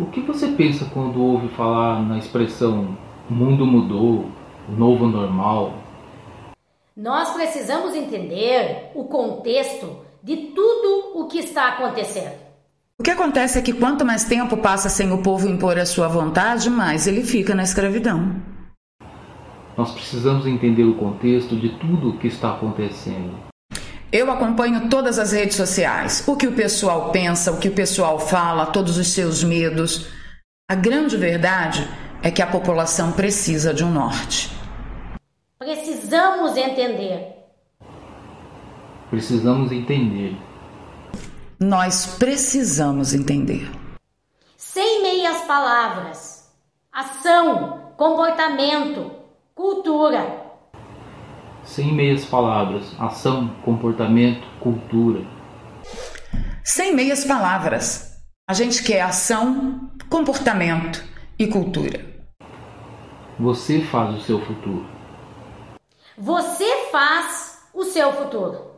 O que você pensa quando ouve falar na expressão o mundo mudou, o novo normal? Nós precisamos entender o contexto de tudo o que está acontecendo. O que acontece é que quanto mais tempo passa sem o povo impor a sua vontade, mais ele fica na escravidão. Nós precisamos entender o contexto de tudo o que está acontecendo. Eu acompanho todas as redes sociais, o que o pessoal pensa, o que o pessoal fala, todos os seus medos. A grande verdade é que a população precisa de um norte. Precisamos entender. Precisamos entender. Nós precisamos entender. Sem meias palavras. Ação, comportamento, cultura. Sem meias palavras. Ação, comportamento, cultura. Sem meias palavras. A gente quer ação, comportamento e cultura. Você faz o seu futuro. Você faz o seu futuro.